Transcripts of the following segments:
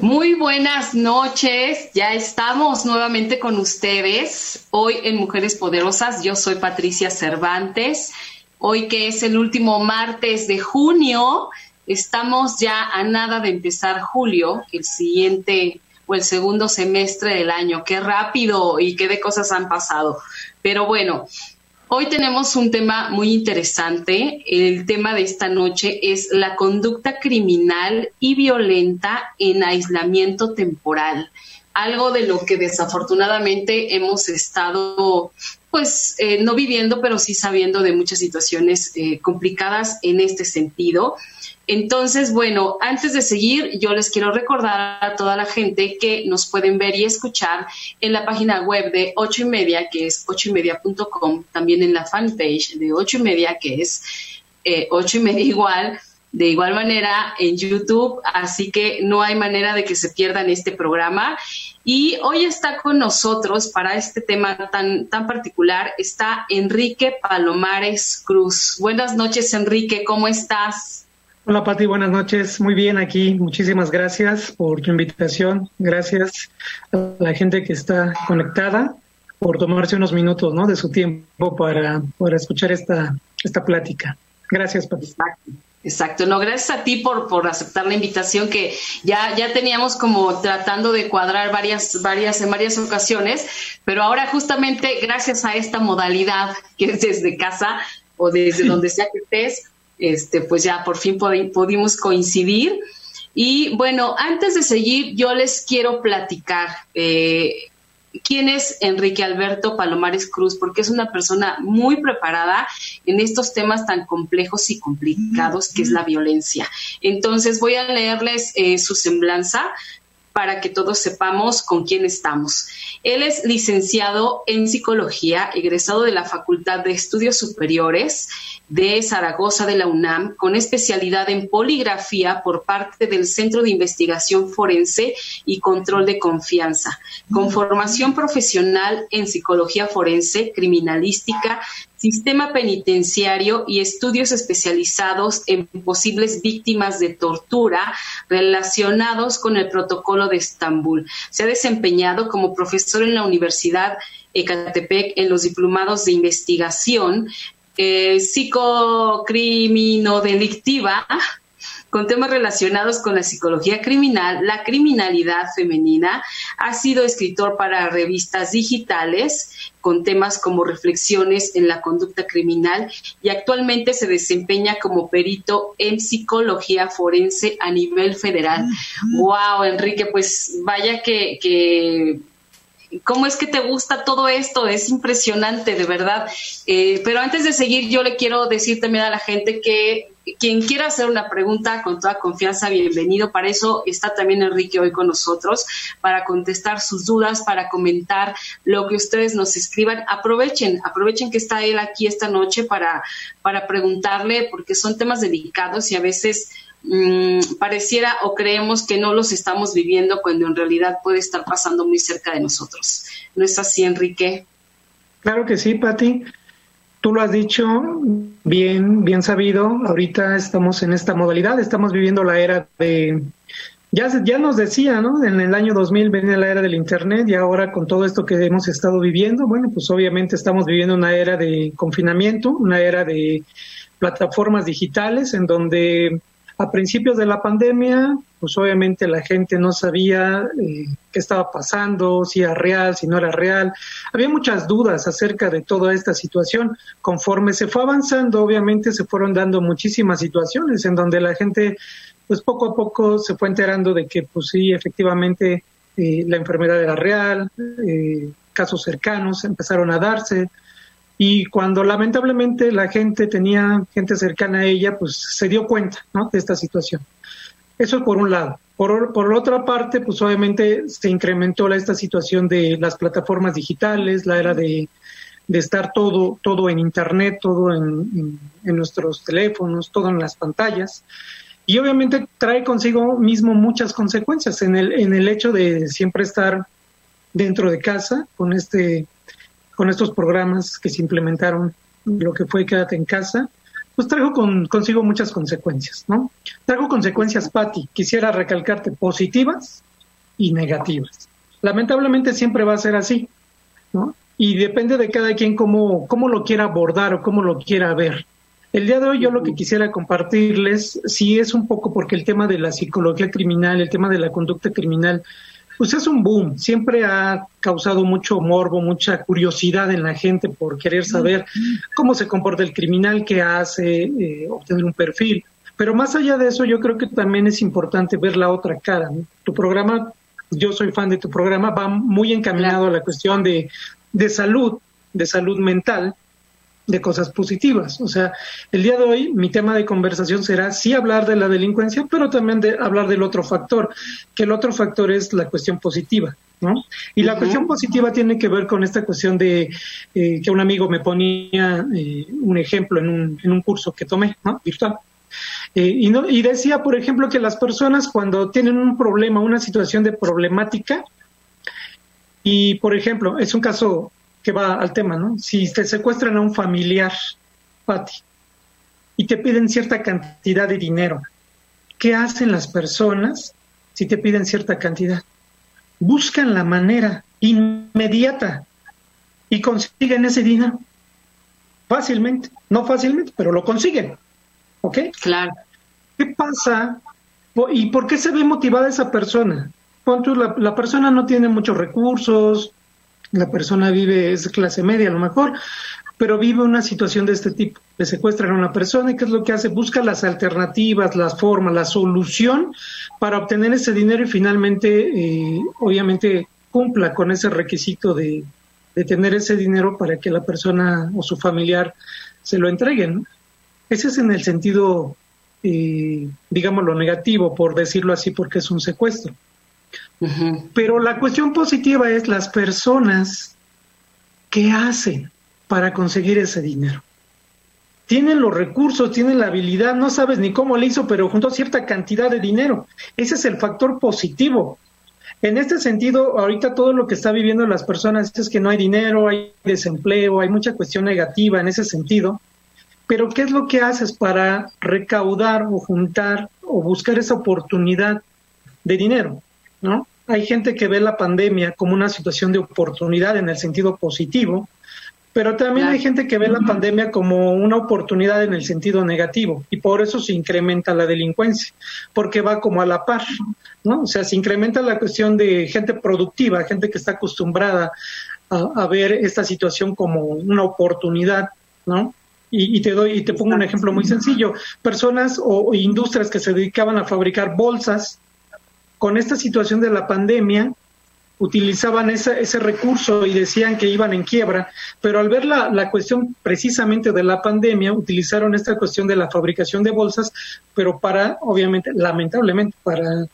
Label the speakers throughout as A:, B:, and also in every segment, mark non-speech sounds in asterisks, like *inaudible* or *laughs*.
A: Muy buenas noches, ya estamos nuevamente con ustedes. Hoy en Mujeres Poderosas, yo soy Patricia Cervantes. Hoy que es el último martes de junio, estamos ya a nada de empezar julio, el siguiente o el segundo semestre del año. Qué rápido y qué de cosas han pasado. Pero bueno, Hoy tenemos un tema muy interesante. El tema de esta noche es la conducta criminal y violenta en aislamiento temporal. Algo de lo que desafortunadamente hemos estado, pues, eh, no viviendo, pero sí sabiendo de muchas situaciones eh, complicadas en este sentido. Entonces, bueno, antes de seguir, yo les quiero recordar a toda la gente que nos pueden ver y escuchar en la página web de ocho y media, que es ocho y media.com, también en la fanpage de ocho y media, que es eh, ocho y media igual, de igual manera en YouTube, así que no hay manera de que se pierdan este programa. Y hoy está con nosotros para este tema tan, tan particular, está Enrique Palomares Cruz. Buenas noches, Enrique, ¿cómo estás?
B: Hola Pati, buenas noches. Muy bien aquí. Muchísimas gracias por tu invitación. Gracias a la gente que está conectada por tomarse unos minutos ¿no? de su tiempo para, para escuchar esta, esta plática. Gracias, Pati.
A: Exacto. Exacto, no, gracias a ti por, por aceptar la invitación que ya, ya teníamos como tratando de cuadrar varias, varias, en varias ocasiones, pero ahora justamente gracias a esta modalidad que es desde casa o desde donde sea que estés, este, pues ya por fin pudimos coincidir. Y bueno, antes de seguir, yo les quiero platicar eh, quién es Enrique Alberto Palomares Cruz, porque es una persona muy preparada en estos temas tan complejos y complicados que es la violencia. Entonces voy a leerles eh, su semblanza para que todos sepamos con quién estamos. Él es licenciado en psicología, egresado de la Facultad de Estudios Superiores de Zaragoza de la UNAM, con especialidad en poligrafía por parte del Centro de Investigación Forense y Control de Confianza, con formación profesional en psicología forense, criminalística, sistema penitenciario y estudios especializados en posibles víctimas de tortura relacionados con el protocolo de Estambul. Se ha desempeñado como profesor en la Universidad Ecatepec en los diplomados de investigación eh, psicocriminodelictiva con temas relacionados con la psicología criminal, la criminalidad femenina. Ha sido escritor para revistas digitales con temas como reflexiones en la conducta criminal y actualmente se desempeña como perito en psicología forense a nivel federal. Wow, Enrique, pues vaya que, que ¿Cómo es que te gusta todo esto? Es impresionante, de verdad. Eh, pero antes de seguir, yo le quiero decir también a la gente que quien quiera hacer una pregunta con toda confianza, bienvenido. Para eso está también Enrique hoy con nosotros, para contestar sus dudas, para comentar lo que ustedes nos escriban. Aprovechen, aprovechen que está él aquí esta noche para, para preguntarle, porque son temas delicados y a veces mm, pareciera o creemos que no los estamos viviendo cuando en realidad puede estar pasando muy cerca de nosotros. ¿No es así, Enrique?
B: Claro que sí, Pati. Tú lo has dicho bien, bien sabido. Ahorita estamos en esta modalidad, estamos viviendo la era de, ya, ya nos decía, ¿no? En el año 2000 venía la era del Internet y ahora con todo esto que hemos estado viviendo, bueno, pues obviamente estamos viviendo una era de confinamiento, una era de plataformas digitales en donde a principios de la pandemia, pues obviamente la gente no sabía eh, qué estaba pasando, si era real, si no era real. Había muchas dudas acerca de toda esta situación. Conforme se fue avanzando, obviamente se fueron dando muchísimas situaciones en donde la gente, pues poco a poco se fue enterando de que, pues sí, efectivamente eh, la enfermedad era real, eh, casos cercanos empezaron a darse, y cuando lamentablemente la gente tenía gente cercana a ella, pues se dio cuenta ¿no? de esta situación. Eso por un lado. Por, por otra parte, pues obviamente se incrementó la, esta situación de las plataformas digitales, la era de, de estar todo, todo en Internet, todo en, nuestros teléfonos, todo en las pantallas. Y obviamente trae consigo mismo muchas consecuencias en el, en el hecho de siempre estar dentro de casa con, este, con estos programas que se implementaron, lo que fue Quédate en casa, pues trajo con, consigo muchas consecuencias, ¿no? Trajo consecuencias, Patti, quisiera recalcarte, positivas y negativas. Lamentablemente siempre va a ser así, ¿no? Y depende de cada quien cómo, cómo lo quiera abordar o cómo lo quiera ver. El día de hoy yo lo que quisiera compartirles, sí es un poco porque el tema de la psicología criminal, el tema de la conducta criminal, pues es un boom, siempre ha causado mucho morbo, mucha curiosidad en la gente por querer saber cómo se comporta el criminal, qué hace, eh, obtener un perfil. Pero más allá de eso, yo creo que también es importante ver la otra cara. Tu programa, yo soy fan de tu programa, va muy encaminado a la cuestión de, de salud, de salud mental, de cosas positivas. O sea, el día de hoy mi tema de conversación será sí hablar de la delincuencia, pero también de hablar del otro factor, que el otro factor es la cuestión positiva, ¿no? Y la cuestión positiva tiene que ver con esta cuestión de eh, que un amigo me ponía eh, un ejemplo en un, en un curso que tomé, ¿no? Virtual. Eh, y, no, y decía, por ejemplo, que las personas cuando tienen un problema, una situación de problemática, y por ejemplo, es un caso que va al tema, ¿no? Si te secuestran a un familiar, Pati, y te piden cierta cantidad de dinero, ¿qué hacen las personas si te piden cierta cantidad? Buscan la manera inmediata y consiguen ese dinero. Fácilmente, no fácilmente, pero lo consiguen. ¿Ok?
A: Claro.
B: ¿Qué pasa? ¿Y por qué se ve motivada esa persona? La, la persona no tiene muchos recursos, la persona vive, es clase media a lo mejor, pero vive una situación de este tipo. Le secuestran a una persona y ¿qué es lo que hace? Busca las alternativas, las formas, la solución para obtener ese dinero y finalmente, eh, obviamente, cumpla con ese requisito de, tener ese dinero para que la persona o su familiar se lo entreguen. Ese es en el sentido, eh, digamos, lo negativo, por decirlo así, porque es un secuestro. Pero la cuestión positiva es las personas que hacen para conseguir ese dinero. Tienen los recursos, tienen la habilidad, no sabes ni cómo le hizo, pero juntó cierta cantidad de dinero. Ese es el factor positivo. En este sentido, ahorita todo lo que está viviendo las personas es que no hay dinero, hay desempleo, hay mucha cuestión negativa en ese sentido. Pero ¿qué es lo que haces para recaudar o juntar o buscar esa oportunidad de dinero? ¿No? Hay gente que ve la pandemia como una situación de oportunidad en el sentido positivo, pero también hay gente que ve la pandemia como una oportunidad en el sentido negativo y por eso se incrementa la delincuencia, porque va como a la par, ¿no? O sea, se incrementa la cuestión de gente productiva, gente que está acostumbrada a, ver esta situación como una oportunidad, ¿no? Y, te doy y te pongo un ejemplo muy sencillo, personas o industrias que se dedicaban a fabricar bolsas, con esta situación de la pandemia, utilizaban ese, ese recurso y decían que iban en quiebra, pero al ver la, la, cuestión precisamente de la pandemia, utilizaron esta cuestión de la fabricación de bolsas, pero para, obviamente, lamentablemente, para,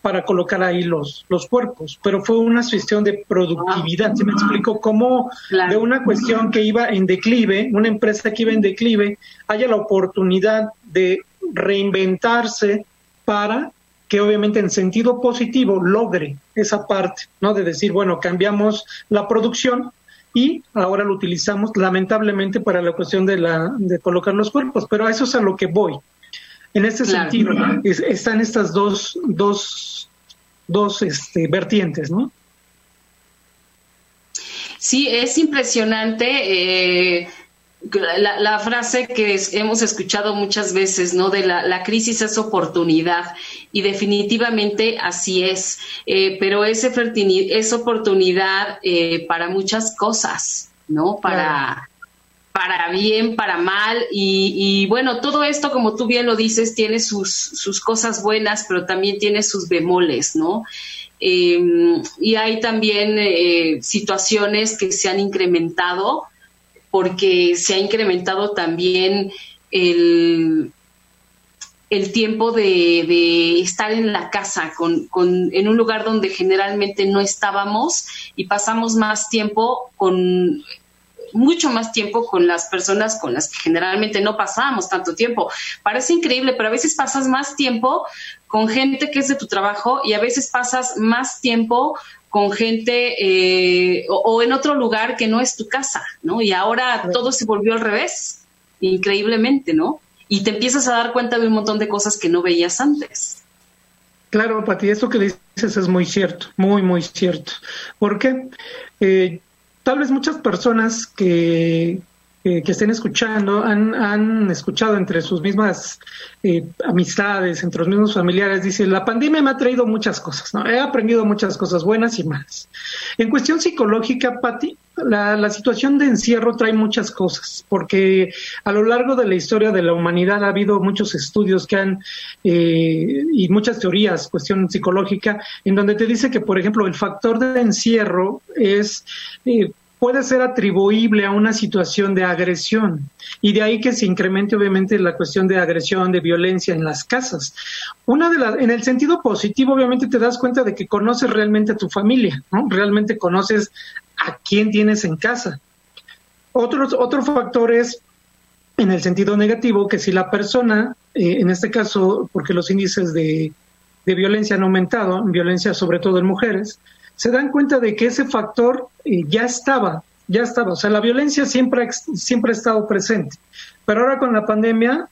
B: para colocar ahí los, los cuerpos, pero fue una cuestión de productividad, ¿se me explico? Cómo de una cuestión que iba en declive, una empresa que iba en declive, haya la oportunidad de reinventarse para que obviamente en sentido positivo logre esa parte, ¿no? De decir, bueno, cambiamos la producción y ahora lo utilizamos lamentablemente para la cuestión de, la, de colocar los cuerpos, pero a eso es a lo que voy. En este sentido, están estas dos, dos, dos este, vertientes, ¿no?
A: Sí, es impresionante. Eh, la, frase que hemos escuchado muchas veces, ¿no? De la, crisis es oportunidad y definitivamente así es, eh, pero es, es oportunidad eh, para muchas cosas, ¿no? Para, para bien, para mal y, bueno, todo esto, como tú bien lo dices, tiene sus, sus cosas buenas, pero también tiene sus bemoles, ¿no? Em, y hay también eh, situaciones que se han incrementado porque se ha incrementado también el, el tiempo de, estar en la casa, con, en un lugar donde generalmente no estábamos y pasamos más tiempo con mucho más tiempo con las personas con las que generalmente no pasamos tanto tiempo. Parece increíble, pero a veces pasas más tiempo con gente que es de tu trabajo y a veces pasas más tiempo con gente eh, o, en otro lugar que no es tu casa, ¿no? Y ahora todo se volvió al revés, increíblemente, ¿no? Y te empiezas a dar cuenta de un montón de cosas que no veías antes.
B: Claro, Pati, eso que dices es muy cierto, muy, muy cierto. ¿Por qué? Eh, tal vez muchas personas que, que, estén escuchando han, han, escuchado entre sus mismas eh, amistades, entre los mismos familiares, dice, la pandemia me ha traído muchas cosas, ¿no? He aprendido muchas cosas buenas y malas. En cuestión psicológica, Patti, la, la, situación de encierro trae muchas cosas, porque a lo largo de la historia de la humanidad ha habido muchos estudios que han, eh, y muchas teorías, cuestión psicológica, en donde te dice que, por ejemplo, el factor de encierro es eh, puede ser atribuible a una situación de agresión y de ahí que se incremente obviamente la cuestión de agresión, de violencia en las casas. Una de las, en el sentido positivo, obviamente te das cuenta de que conoces realmente a tu familia, ¿no? Realmente conoces a quién tienes en casa. Otro, otro factor es en el sentido negativo que si la persona, eh, en este caso, porque los índices de, de violencia han aumentado, violencia sobre todo en mujeres, se dan cuenta de que ese factor eh, ya estaba, ya estaba. O sea, la violencia siempre, siempre ha estado presente. Pero ahora con la pandemia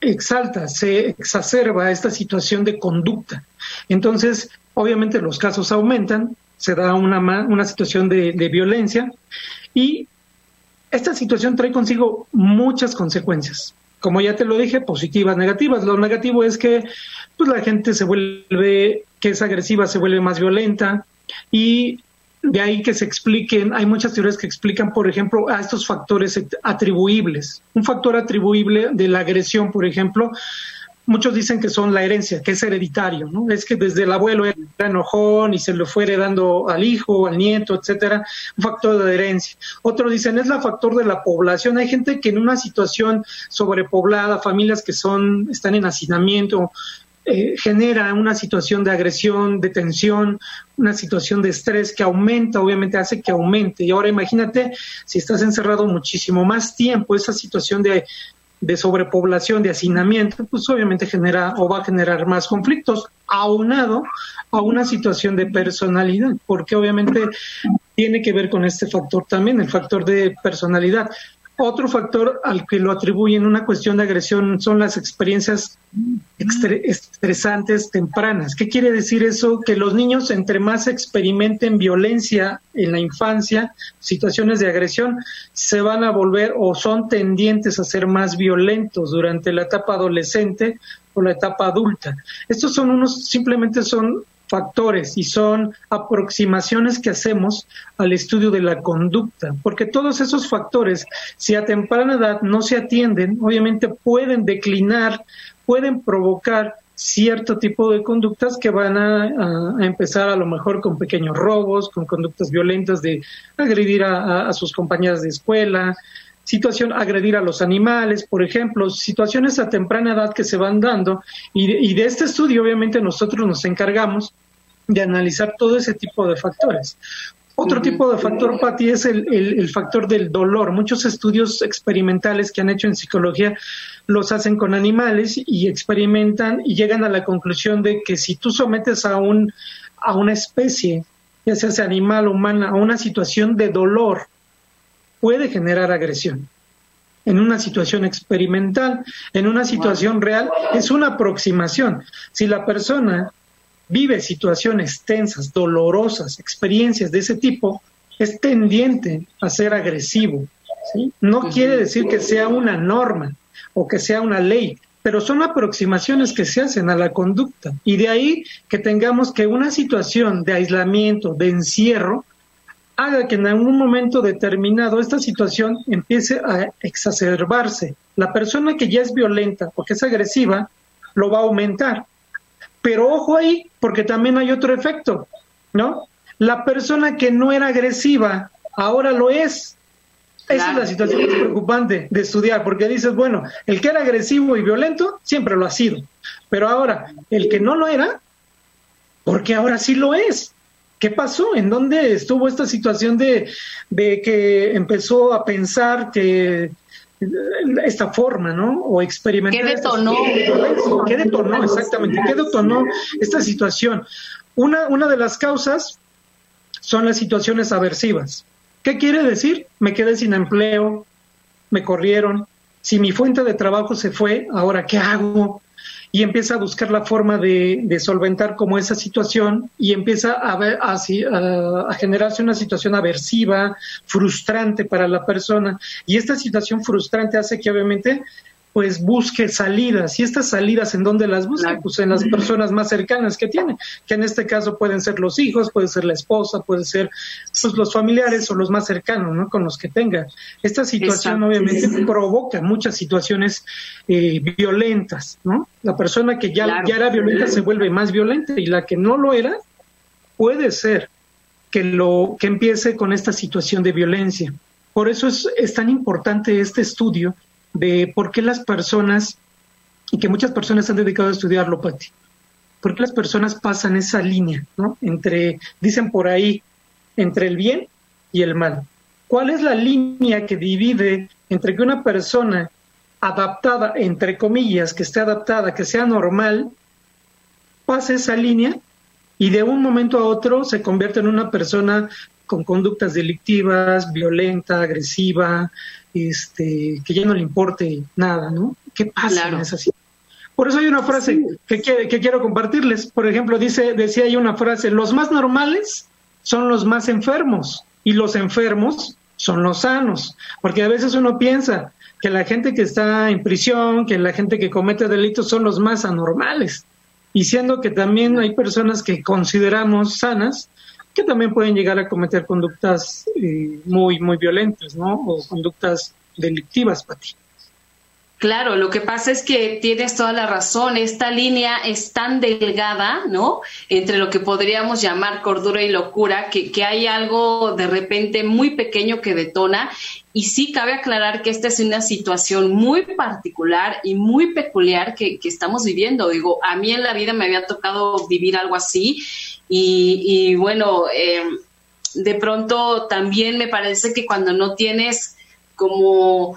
B: exalta, se exacerba esta situación de conducta. Entonces, obviamente los casos aumentan, se da una, una situación de, de violencia y esta situación trae consigo muchas consecuencias. Como ya te lo dije, positivas, negativas. Lo negativo es que pues, la gente se vuelve que es agresiva se vuelve más violenta y de ahí que se expliquen, hay muchas teorías que explican, por ejemplo, a estos factores atribuibles. Un factor atribuible de la agresión, por ejemplo, muchos dicen que son la herencia, que es hereditario, ¿no? Es que desde el abuelo era enojón y se lo fue heredando al hijo, al nieto, etcétera, un factor de herencia. Otros dicen es la factor de la población. Hay gente que en una situación sobrepoblada, familias que son están en hacinamiento, eh, genera una situación de agresión, de tensión, una situación de estrés que aumenta, obviamente hace que aumente. Y ahora imagínate si estás encerrado muchísimo más tiempo, esa situación de, de sobrepoblación, de hacinamiento, pues obviamente genera o va a generar más conflictos, aunado a una situación de personalidad, porque obviamente tiene que ver con este factor también, el factor de personalidad. Otro factor al que lo atribuyen una cuestión de agresión son las experiencias estresantes tempranas. ¿Qué quiere decir eso? Que los niños entre más experimenten violencia en la infancia, situaciones de agresión, se van a volver o son tendientes a ser más violentos durante la etapa adolescente o la etapa adulta. Estos son unos, simplemente son factores y son aproximaciones que hacemos al estudio de la conducta, porque todos esos factores, si a temprana edad no se atienden, obviamente pueden declinar, pueden provocar cierto tipo de conductas que van a, empezar a lo mejor con pequeños robos, con conductas violentas de agredir a, sus compañeras de escuela, situación agredir a los animales, por ejemplo, situaciones a temprana edad que se van dando y y de este estudio obviamente nosotros nos encargamos de analizar todo ese tipo de factores. Otro tipo de factor, Patti, es el, el, factor del dolor. Muchos estudios experimentales que han hecho en psicología los hacen con animales y experimentan y llegan a la conclusión de que si tú sometes a, un, a una especie, ya sea animal o humana, a una situación de dolor, puede generar agresión. En una situación experimental, en una situación real, es una aproximación. Si la persona vive situaciones tensas, dolorosas, experiencias de ese tipo, es tendiente a ser agresivo. No quiere decir que sea una norma o que sea una ley, pero son aproximaciones que se hacen a la conducta. Y de ahí que tengamos que una situación de aislamiento, de encierro, haga que en algún momento determinado esta situación empiece a exacerbarse. La persona que ya es violenta o que es agresiva lo va a aumentar pero ojo ahí, porque también hay otro efecto, ¿no? La persona que no era agresiva ahora lo es. Esa es la situación más preocupante de estudiar, porque dices, bueno, el que era agresivo y violento siempre lo ha sido, pero ahora, el que no lo era, porque ahora sí lo es. ¿Qué pasó? ¿En dónde estuvo esta situación de, de que empezó a pensar que esta forma, ¿no? O experimentar.
A: ¿Qué detonó?
B: ¿Qué detonó exactamente? ¿Qué detonó esta situación? Una, una de las causas son las situaciones aversivas. ¿Qué quiere decir? Me quedé sin empleo, me corrieron, si mi fuente de trabajo se fue, ahora qué hago? Y empieza a buscar la forma de, solventar como esa situación y empieza a, ver, a, a, generarse una situación aversiva, frustrante para la persona. Y esta situación frustrante hace que obviamente pues busque salidas. ¿Y estas salidas en dónde las busca? Pues en las personas más cercanas que tiene, que en este caso pueden ser los hijos, puede ser la esposa, puede ser pues, los familiares o los más cercanos, ¿no? Con los que tenga. Esta situación obviamente provoca muchas situaciones eh, violentas, ¿no? La persona que ya, ya era violenta se vuelve más violenta y la que no lo era puede ser que lo que empiece con esta situación de violencia. Por eso es, es tan importante este estudio de por qué las personas, y que muchas personas han dedicado a estudiarlo, Pati, por qué las personas pasan esa línea, ¿no? Entre, dicen por ahí, entre el bien y el mal. ¿Cuál es la línea que divide entre que una persona adaptada, entre comillas, que esté adaptada, que sea normal, pase esa línea y de un momento a otro se convierte en una persona con conductas delictivas, violenta, agresiva, este, que ya no le importe nada, ¿no? ¿Qué pasa en esa situación? Por eso hay una frase que, que, quiero compartirles. Por ejemplo, dice, decía hay una frase, los más normales son los más enfermos y los enfermos son los sanos. Porque a veces uno piensa que la gente que está en prisión, que la gente que comete delitos son los más anormales. Y siendo que también hay personas que consideramos sanas, que también pueden llegar a cometer conductas eh, muy, muy violentas, ¿no? O conductas delictivas, Pati.
A: Claro, lo que pasa es que tienes toda la razón, esta línea es tan delgada, ¿no? Entre lo que podríamos llamar cordura y locura, que, que hay algo de repente muy pequeño que detona. Y sí cabe aclarar que esta es una situación muy particular y muy peculiar que, que estamos viviendo. Digo, a mí en la vida me había tocado vivir algo así y, bueno, em, de pronto también me parece que cuando no tienes como,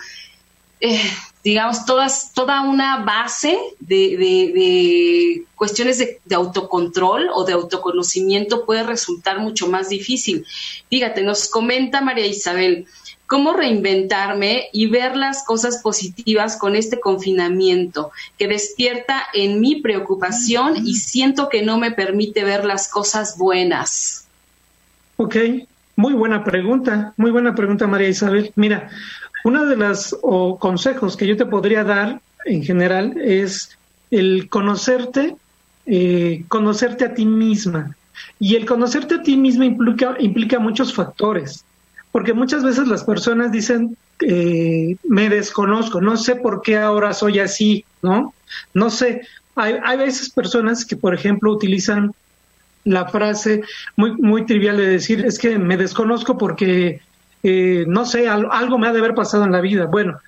A: eh, digamos, todas, toda una base de, cuestiones de, de, autocontrol o de autoconocimiento puede resultar mucho más difícil. Fíjate, nos comenta María Isabel, cómo reinventarme y ver las cosas positivas con este confinamiento que despierta en mi preocupación y siento que no me permite ver las cosas buenas.
B: Ok, muy buena pregunta, muy buena pregunta María Isabel. Mira, uno de los consejos que yo te podría dar en general es el conocerte, eh, conocerte a ti misma. Y el conocerte a ti misma implica, implica muchos factores porque muchas veces las personas dicen, eh, me desconozco, no sé por qué ahora soy así, ¿no? No sé, hay, hay veces personas que, por ejemplo, utilizan la frase muy, muy trivial de decir, es que me desconozco porque, eh, no sé, algo me ha de haber pasado en la vida. Bueno,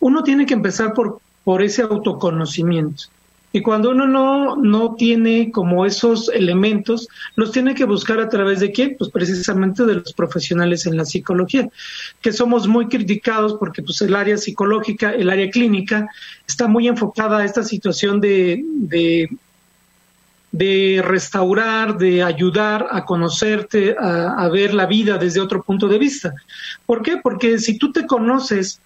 B: uno tiene que empezar por, por ese autoconocimiento. Y cuando uno no, no tiene como esos elementos, los tiene que buscar a través de quién? Pues precisamente de los profesionales en la psicología, que somos muy criticados porque pues el área psicológica, el área clínica, está muy enfocada a esta situación de, de, de restaurar, de ayudar a conocerte, a, a ver la vida desde otro punto de vista. ¿Por qué? Porque si tú te conoces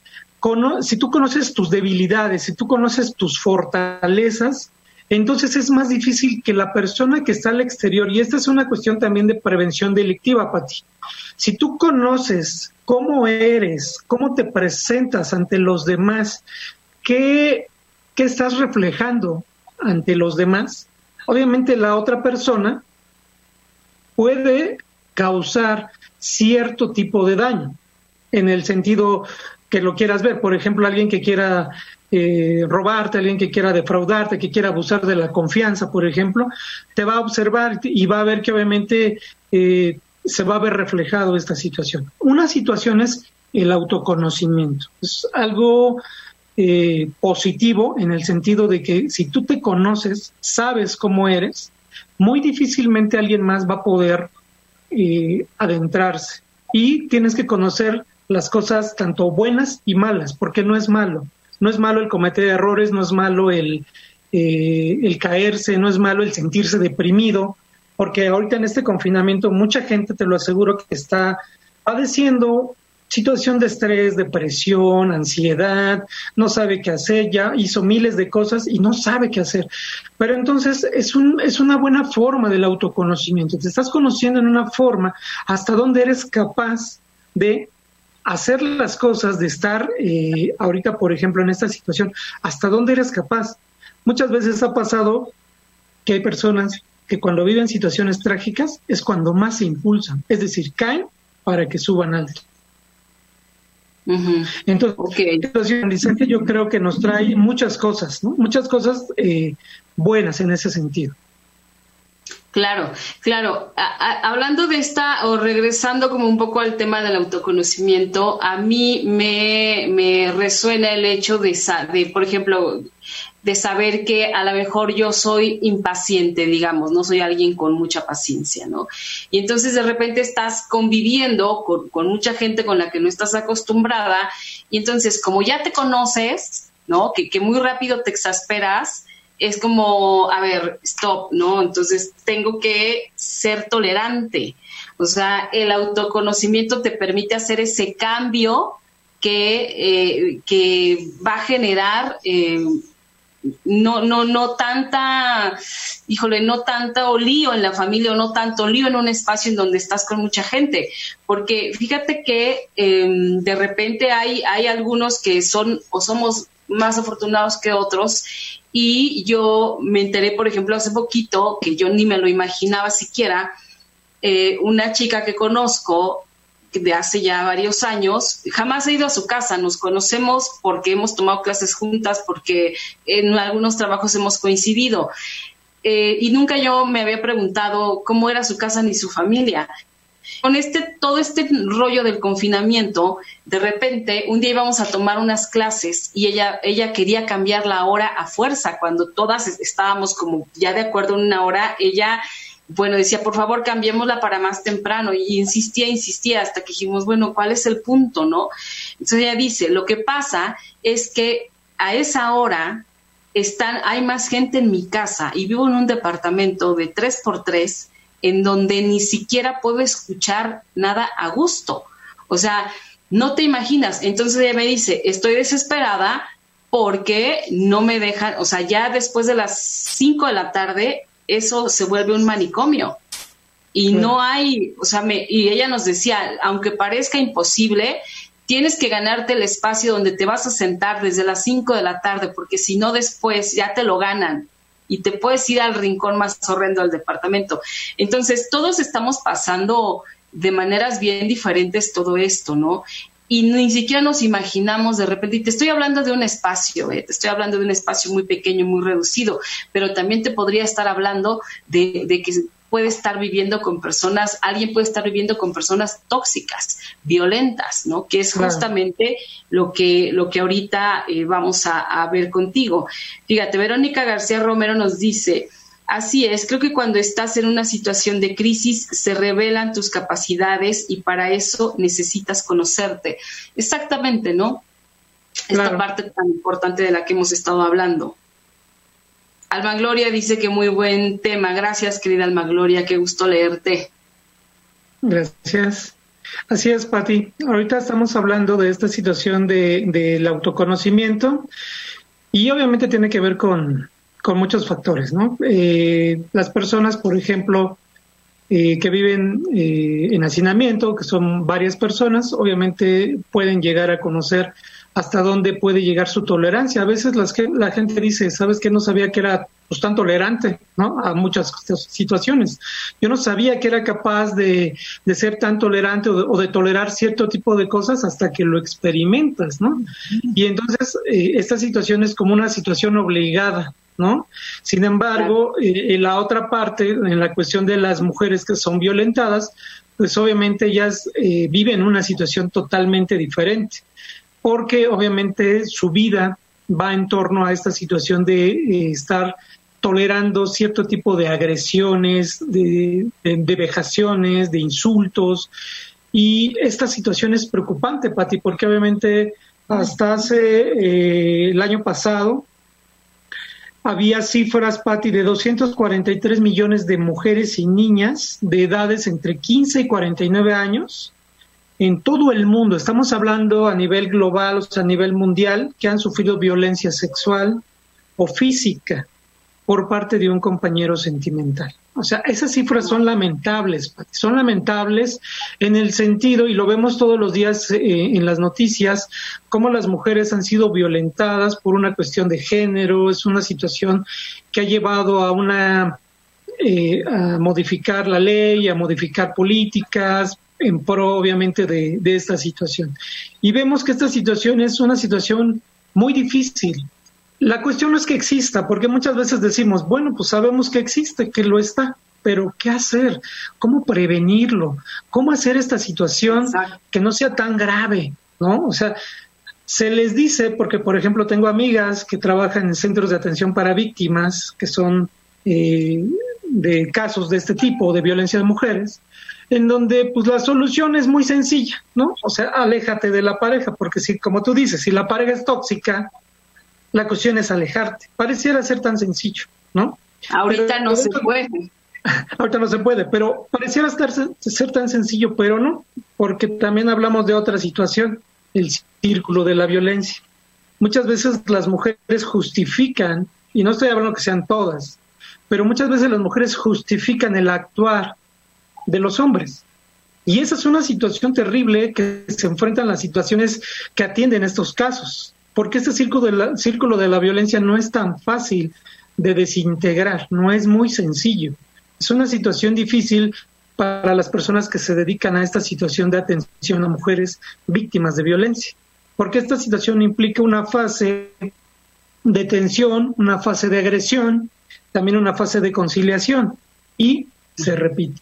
B: si tú conoces tus debilidades, si tú conoces tus fortalezas, entonces es más difícil que la persona que está al exterior, y esta es una cuestión también de prevención delictiva, Pati. Si tú conoces cómo eres, cómo te presentas ante los demás, qué, qué estás reflejando ante los demás, obviamente la otra persona puede causar cierto tipo de daño, en el sentido que lo quieras ver. Por ejemplo, alguien que quiera eh, robarte, alguien que quiera defraudarte, que quiera abusar de la confianza, por ejemplo, te va a observar y va a ver que obviamente eh, se va a ver reflejado esta situación. Una situación es el autoconocimiento. Es algo eh, positivo en el sentido de que si tú te conoces, sabes cómo eres, muy difícilmente alguien más va a poder adentrarse y tienes que conocer las cosas tanto buenas y malas, porque no es malo. No es malo el cometer errores, no es malo el, eh, el caerse, no es malo el sentirse deprimido, porque ahorita en este confinamiento mucha gente, te lo aseguro, que está padeciendo situación de estrés, depresión, ansiedad, no sabe qué hacer, ya hizo miles de cosas y no sabe qué hacer. Pero entonces es, un, es una buena forma del autoconocimiento. Te estás conociendo en una forma hasta donde eres capaz de hacer las cosas, de estar eh, ahorita, por ejemplo, en esta situación, hasta dónde eres capaz. Muchas veces ha pasado que hay personas que cuando viven situaciones trágicas es cuando más se impulsan, es decir, caen para que suban alto. Entonces, okay. yo creo que nos trae muchas cosas, ¿no? Muchas cosas eh, buenas en ese sentido.
A: Claro, claro. hablando de esta, o regresando como un poco al tema del autoconocimiento, a mí me, me resuena el hecho de, de, por ejemplo, de saber que a lo mejor yo soy impaciente, digamos, no soy alguien con mucha paciencia, ¿no? Y entonces de repente estás conviviendo con, con mucha gente con la que no estás acostumbrada, y entonces como ya te conoces, ¿no? Que, que muy rápido te exasperas, es como, a ver, stop, ¿no? Entonces tengo que ser tolerante. O sea, el autoconocimiento te permite hacer ese cambio que, eh, que va a generar eh, no, no, no tanta, híjole, no tanto lío en la familia o no tanto lío en un espacio en donde estás con mucha gente. Porque fíjate que em, de repente hay, hay algunos que son o somos más afortunados que otros y yo me enteré, por ejemplo, hace poquito, que yo ni me lo imaginaba siquiera, eh, una chica que conozco de hace ya varios años, jamás he ido a su casa, nos conocemos porque hemos tomado clases juntas, porque en algunos trabajos hemos coincidido. Eh, y nunca yo me había preguntado cómo era su casa ni su familia con este, todo este rollo del confinamiento, de repente un día íbamos a tomar unas clases y ella, ella quería cambiar la hora a fuerza. Cuando todas estábamos como ya de acuerdo en una hora, ella, bueno, decía, por favor, cambiémosla para más temprano. Y insistía, insistía, hasta que dijimos, bueno, ¿cuál es el punto, no? Entonces ella dice, lo que pasa es que a esa hora están, hay más gente en mi casa y vivo en un departamento de tres por tres en donde ni siquiera puedo escuchar nada a gusto. O sea, no te imaginas. Entonces ella me dice, estoy desesperada porque no me dejan, o sea, ya después de las 5 de la tarde, eso se vuelve un manicomio. Y no hay, o sea, me, y ella nos decía, aunque parezca imposible, tienes que ganarte el espacio donde te vas a sentar desde las 5 de la tarde, porque si no después ya te lo ganan y te puedes ir al rincón más horrendo del departamento. Entonces, todos estamos pasando de maneras bien diferentes todo esto, ¿no? y ni siquiera nos imaginamos de repente, y te estoy hablando de un espacio, ¿eh? te estoy hablando de un espacio muy pequeño, muy reducido, pero también te podría estar hablando de, de que puede estar viviendo con personas, alguien puede estar viviendo con personas tóxicas, violentas, ¿no? Que es justamente lo que, lo que ahorita eh, vamos a, ver contigo. Fíjate, Verónica García Romero nos dice, Así es, creo que cuando estás en una situación de crisis se revelan tus capacidades y para eso necesitas conocerte. Exactamente, ¿no? Esta parte tan importante de la que hemos estado hablando. Alma Gloria dice que muy buen tema. Gracias, querida Alma Gloria, qué gusto leerte.
B: Gracias. Así es, Pati. Ahorita estamos hablando de esta situación del de, autoconocimiento y obviamente tiene que ver con, con muchos factores, ¿no? Eh, las personas, por ejemplo, eh, que viven eh, en hacinamiento, que son varias personas, obviamente pueden llegar a conocer hasta dónde puede llegar su tolerancia. A veces las, la gente dice, ¿sabes qué? No sabía que era pues, tan tolerante ¿no? a muchas situaciones. Yo no sabía que era capaz de, de ser tan tolerante o de, tolerar cierto tipo de cosas hasta que lo experimentas, ¿no? Y entonces eh, esta situación es como una situación obligada, ¿no? Sin embargo, eh, en la otra parte, en la cuestión de las mujeres que son violentadas, pues obviamente ellas eh, viven una situación totalmente diferente porque obviamente su vida va en torno a esta situación de eh, estar tolerando cierto tipo de agresiones, de, de, vejaciones, de insultos. Y esta situación es preocupante, Pati, porque obviamente hasta hace eh, el año pasado había cifras, Pati, de 243 millones de mujeres y niñas de edades entre 15 y 49 años en todo el mundo. Estamos hablando a nivel global, o sea, a nivel mundial, que han sufrido violencia sexual o física por parte de un compañero sentimental. O sea, esas cifras son lamentables, son lamentables en el sentido, y lo vemos todos los días eh, en las noticias, cómo las mujeres han sido violentadas por una cuestión de género, es una situación que ha llevado a una eh, a modificar la ley, a modificar políticas en pro, obviamente, de, de esta situación. Y vemos que esta situación es una situación muy difícil, la cuestión no es que exista, porque muchas veces decimos, bueno, pues sabemos que existe, que lo está, pero ¿qué hacer? ¿Cómo prevenirlo? ¿Cómo hacer esta situación que no sea tan grave? ¿No? O sea, se les dice, porque por ejemplo tengo amigas que trabajan en centros de atención para víctimas, que son eh, de casos de este tipo, de violencia de mujeres, en donde pues la solución es muy sencilla, ¿no? O sea, aléjate de la pareja, porque si, como tú dices, si la pareja es tóxica, la cuestión es alejarte. Pareciera ser tan sencillo, ¿no?
A: Ahorita no se puede. *laughs*
B: Ahorita no se puede, pero pareciera estar, ser tan sencillo, pero no, porque también hablamos de otra situación, el círculo de la violencia. Muchas veces las mujeres justifican, y no estoy hablando que sean todas, pero muchas veces las mujeres justifican el actuar de los hombres. Y esa es una situación terrible que se enfrentan las situaciones que atienden estos casos porque este círculo de, la, círculo de la violencia no es tan fácil de desintegrar, no es muy sencillo. Es una situación difícil para las personas que se dedican a esta situación de atención a mujeres víctimas de violencia, porque esta situación implica una fase de tensión, una fase de agresión, también una fase de conciliación y se repite,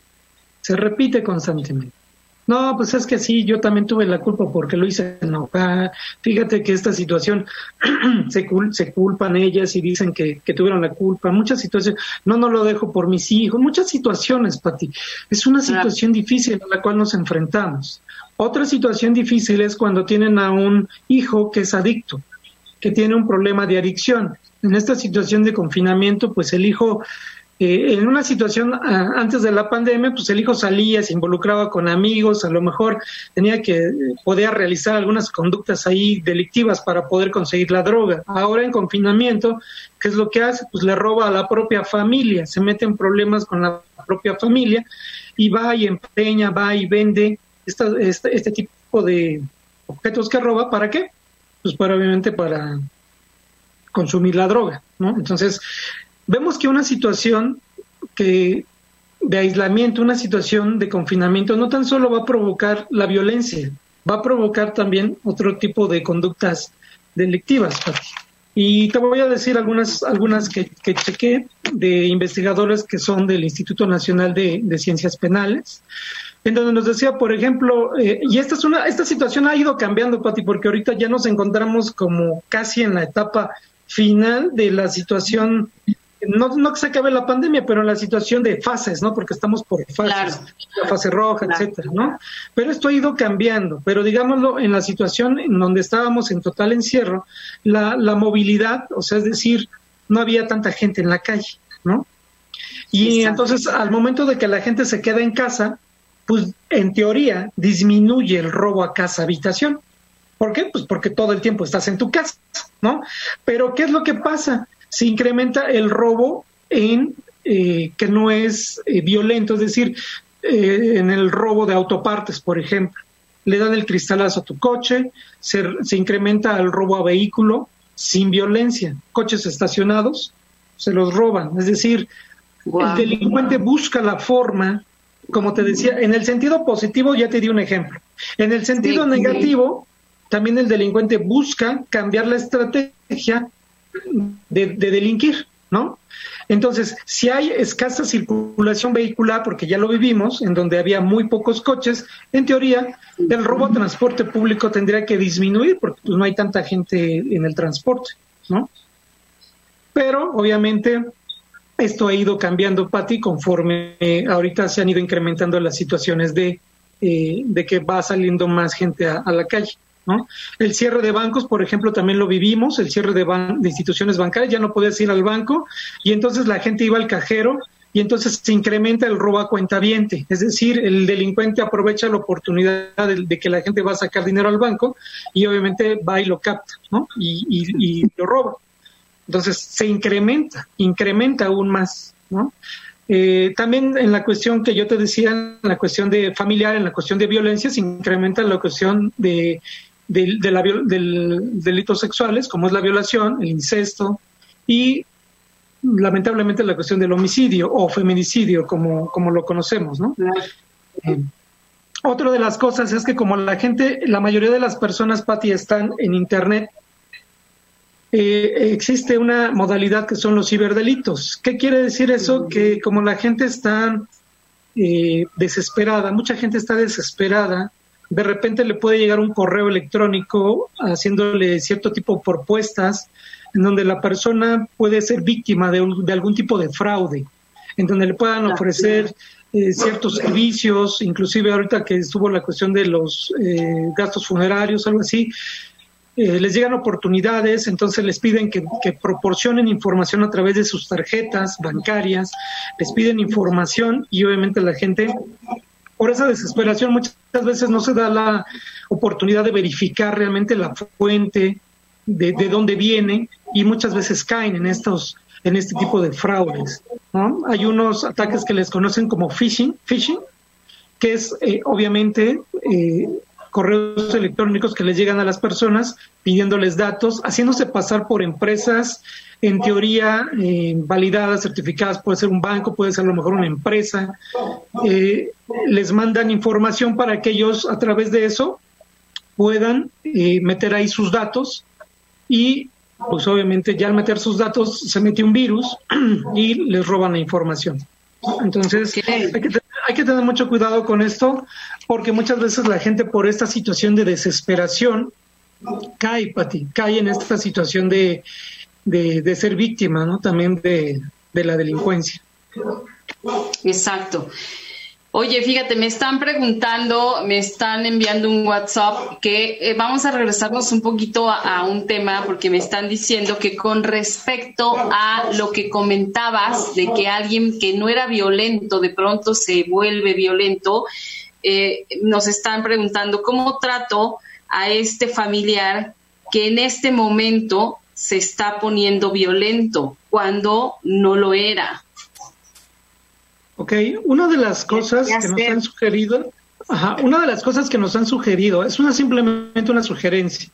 B: se repite constantemente. No, pues es que sí, yo también tuve la culpa porque lo hice enojar. Fíjate que esta situación *clears throat* se, se culpan ellas y dicen que, tuvieron la culpa. Muchas situaciones, no, no lo dejo por mis hijos. Muchas situaciones, Pati. Es una situación difícil a la cual nos enfrentamos. Otra situación difícil es cuando tienen a un hijo que es adicto, que tiene un problema de adicción. En esta situación de confinamiento, pues el hijo eh, en una situación ah, antes de la pandemia, pues el hijo salía, se involucraba con amigos, a lo mejor tenía que, podía realizar algunas conductas ahí delictivas para poder conseguir la droga. Ahora en confinamiento, ¿qué es lo que hace? Pues le roba a la propia familia, se mete en problemas con la propia familia y va y empeña, va y vende esta, este, este tipo de objetos que roba, ¿para qué? Pues para obviamente para consumir la droga, ¿no? Entonces, vemos que una situación que de aislamiento, una situación de confinamiento, no tan solo va a provocar la violencia, va a provocar también otro tipo de conductas delictivas. Y te voy a decir algunas, algunas que, que chequé de investigadores que son del Instituto Nacional de, Ciencias Penales, en donde nos decía, por ejemplo, eh, y esta es una, esta situación ha ido cambiando, Pati, porque ahorita ya nos encontramos como casi en la etapa final de la situación no, no que se acabe la pandemia, pero en la situación de fases, ¿no? Porque estamos por fases, la fase roja, etcétera, ¿no? Pero esto ha ido cambiando, pero digámoslo, en la situación en donde estábamos en total encierro, la, la movilidad, o sea, es decir, no había tanta gente en la calle, ¿no? Y entonces, al momento de que la gente se queda en casa, pues en teoría disminuye el robo a casa habitación. ¿Por qué? Pues porque todo el tiempo estás en tu casa, ¿no? Pero ¿qué es lo que pasa? Se incrementa el robo en eh, que no es eh, violento, es decir, eh, en el robo de autopartes, por ejemplo. Le dan el cristalazo a tu coche, se, se incrementa el robo a vehículo sin violencia. Coches estacionados se los roban, es decir, el delincuente busca la forma, como te decía, en el sentido positivo ya te di un ejemplo. En el sentido negativo, también el delincuente busca cambiar la estrategia de, delinquir, ¿no? Entonces, si hay escasa circulación vehicular, porque ya lo vivimos, en donde había muy pocos coches, en teoría, el robo a transporte público tendría que disminuir, porque pues, no hay tanta gente en el transporte, ¿no? Pero, obviamente, esto ha ido cambiando, Pati, conforme eh, ahorita se han ido incrementando las situaciones de, eh, de que va saliendo más gente a, la calle. ¿No? El cierre de bancos, por ejemplo, también lo vivimos, el cierre de, de instituciones bancarias, ya no podías ir al banco y entonces la gente iba al cajero y entonces se incrementa el robo a cuentaviente, es decir, el delincuente aprovecha la oportunidad de, que la gente va a sacar dinero al banco y obviamente va y lo capta, ¿no? Y, y, lo roba. Entonces se incrementa, incrementa aún más, ¿no? Eh, también en la cuestión que yo te decía, en la cuestión de familiar, en la cuestión de violencia, se incrementa la cuestión de, de, de la, del delitos sexuales, como es la violación, el incesto y lamentablemente la cuestión del homicidio o feminicidio, como, como lo conocemos, ¿no? Eh, otra de las cosas es que como la gente, la mayoría de las personas, Patti, están en Internet, eh, existe una modalidad que son los ciberdelitos. ¿Qué quiere decir eso? Que como la gente está eh, desesperada, mucha gente está desesperada, de repente le puede llegar un correo electrónico haciéndole cierto tipo de propuestas en donde la persona puede ser víctima de, algún tipo de fraude, en donde le puedan ofrecer eh, ciertos servicios, inclusive ahorita que estuvo la cuestión de los eh, gastos funerarios, algo así, eh, les llegan oportunidades, entonces les piden que, que, proporcionen información a través de sus tarjetas bancarias, les piden información y obviamente la gente, por esa desesperación, muchas veces no se da la oportunidad de verificar realmente la fuente, de, de dónde viene y muchas veces caen en estos en este tipo de fraudes. ¿no? Hay unos ataques que les conocen como phishing, phishing que es eh, obviamente eh, correos electrónicos que les llegan a las personas pidiéndoles datos, haciéndose pasar por empresas en teoría eh, validadas, certificadas, puede ser un banco, puede ser a lo mejor una empresa, les mandan información para que ellos a través de eso puedan meter ahí sus datos y pues obviamente ya al meter sus datos se mete un virus *clears throat* y les roban la información. Entonces hay, que, tener mucho cuidado con esto porque muchas veces la gente por esta situación de desesperación cae, Pati, cae en esta situación de, de, ser víctima, ¿no? También de, de la delincuencia.
A: Exacto. Oye, fíjate, me están preguntando, me están enviando un WhatsApp que eh, vamos a regresarnos un poquito a, un tema porque me están diciendo que con respecto a lo que comentabas de que alguien que no era violento de pronto se vuelve violento, eh, nos están preguntando cómo trato a este familiar que en este momento se está poniendo violento cuando no lo era.
B: Ok, una de las cosas que nos han sugerido, ajá, una de las cosas que nos han sugerido, es una simplemente una sugerencia.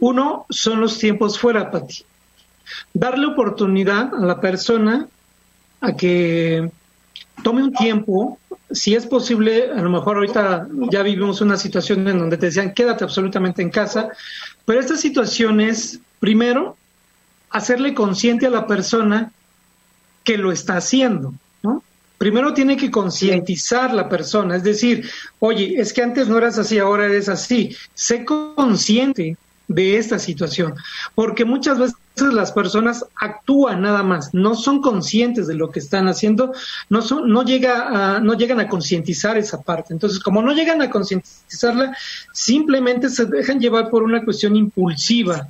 B: Uno son los tiempos fuera, Pati. Darle oportunidad a la persona a que tome un tiempo, si es posible, a lo mejor ahorita ya vivimos una situación en donde te decían quédate absolutamente en casa, pero esta situación es, primero, hacerle consciente a la persona que lo está haciendo, ¿no? primero tiene que concientizar la persona, es decir, oye, es que antes no eras así, ahora eres así. Sé consciente de esta situación, porque muchas veces las personas actúan nada más, no son conscientes de lo que están haciendo, no son, no llega a, no llegan a concientizar esa parte. Entonces, como no llegan a concientizarla, simplemente se dejan llevar por una cuestión impulsiva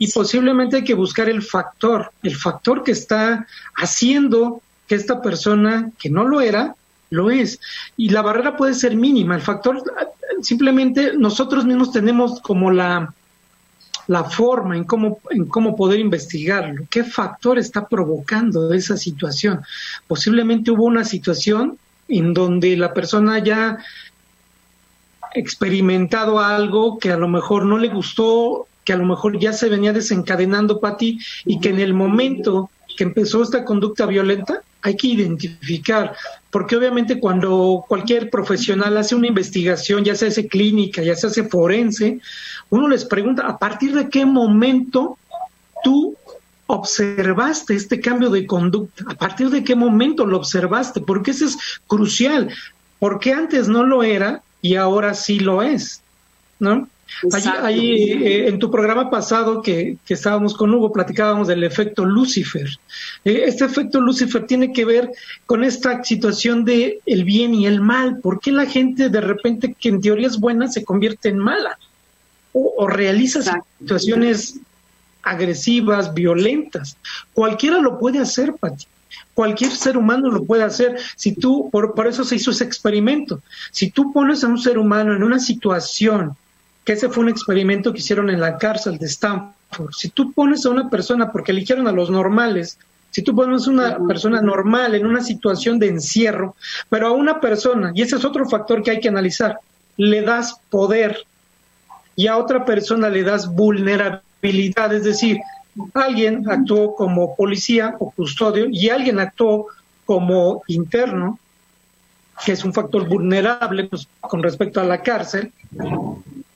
B: y posiblemente hay que buscar el factor, el factor que está haciendo que esta persona que no lo era, lo es. Y la barrera puede ser mínima. El factor, simplemente nosotros mismos tenemos como la, la forma en cómo, en cómo poder investigarlo. ¿Qué factor está provocando esa situación? Posiblemente hubo una situación en donde la persona ya experimentado algo que a lo mejor no le gustó, que a lo mejor ya se venía desencadenando para ti y que en el momento que empezó esta conducta violenta, hay que identificar, porque obviamente cuando cualquier profesional hace una investigación, ya se hace clínica, ya se hace forense, uno les pregunta, ¿a partir de qué momento tú observaste este cambio de conducta? ¿A partir de qué momento lo observaste? Porque eso es crucial, porque antes no lo era y ahora sí lo es, ¿no? Allí, eh, en tu programa pasado que, estábamos con Hugo, platicábamos del efecto Lucifer. Eh, este efecto Lucifer tiene que ver con esta situación de el bien y el mal. ¿Por qué la gente de repente que en teoría es buena se convierte en mala? O, realiza situaciones agresivas, violentas. Cualquiera lo puede hacer, Pati. Cualquier ser humano lo puede hacer. Si tú, por, por eso se hizo ese experimento. Si tú pones a un ser humano en una situación que ese fue un experimento que hicieron en la cárcel de Stanford. Si tú pones a una persona, porque eligieron a los normales, si tú pones a una persona normal en una situación de encierro, pero a una persona, y ese es otro factor que hay que analizar, le das poder y a otra persona le das vulnerabilidad, es decir, alguien actuó como policía o custodio y alguien actuó como interno, que es un factor vulnerable pues, con respecto a la cárcel,